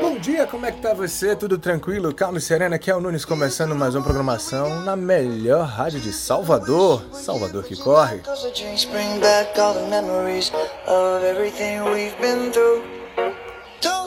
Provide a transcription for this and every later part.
Bom dia, como é que tá você? Tudo tranquilo? Calma e sereno? Aqui é o Nunes começando mais uma programação na melhor rádio de Salvador. Salvador que corre.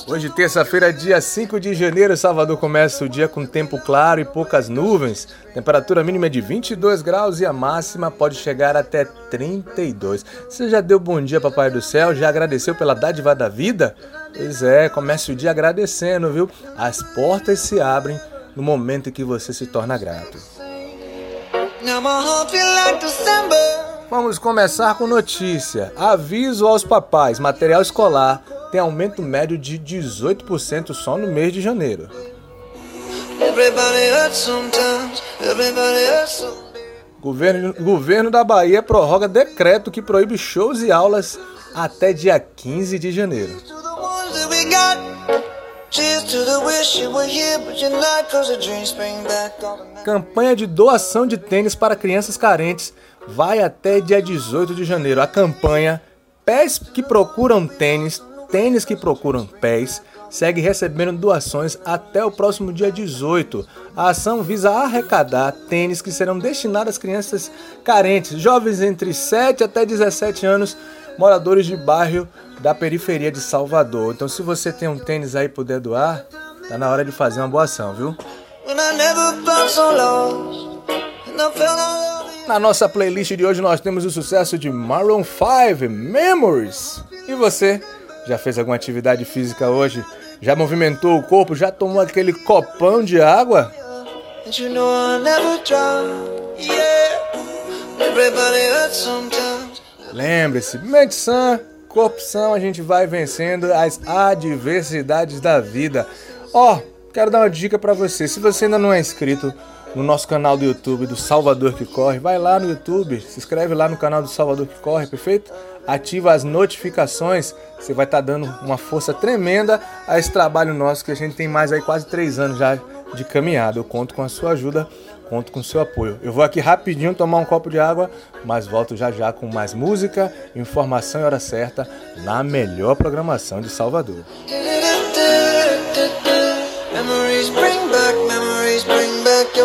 Hoje, terça-feira, dia 5 de janeiro, Salvador começa o dia com tempo claro e poucas nuvens. Temperatura mínima de 22 graus e a máxima pode chegar até 32. Você já deu bom dia, Papai do Céu? Já agradeceu pela dádiva da vida? Pois é, comece o dia agradecendo, viu? As portas se abrem no momento em que você se torna grato. Vamos começar com notícia. Aviso aos papais: material escolar tem aumento médio de 18% só no mês de janeiro. Governo, governo da Bahia prorroga decreto que proíbe shows e aulas até dia 15 de janeiro. Campanha de doação de tênis para crianças carentes vai até dia 18 de janeiro. A campanha Pés que procuram tênis tênis que procuram pés segue recebendo doações até o próximo dia 18. A ação visa arrecadar tênis que serão destinados às crianças carentes, jovens entre 7 até 17 anos, moradores de bairro da periferia de Salvador. Então, se você tem um tênis aí puder doar, tá na hora de fazer uma boa ação, viu? Na nossa playlist de hoje nós temos o sucesso de Maroon 5, Memories. E você? Já fez alguma atividade física hoje? Já movimentou o corpo? Já tomou aquele copão de água? Lembre-se, mente sã, corpo a gente vai vencendo as adversidades da vida. Ó, oh, quero dar uma dica para você. Se você ainda não é inscrito no nosso canal do YouTube do Salvador que Corre, vai lá no YouTube, se inscreve lá no canal do Salvador que Corre, perfeito? ativa as notificações, você vai estar tá dando uma força tremenda a esse trabalho nosso que a gente tem mais aí quase três anos já de caminhada. Eu conto com a sua ajuda, conto com o seu apoio. Eu vou aqui rapidinho tomar um copo de água, mas volto já já com mais música, informação e hora certa na melhor programação de Salvador. Memories bring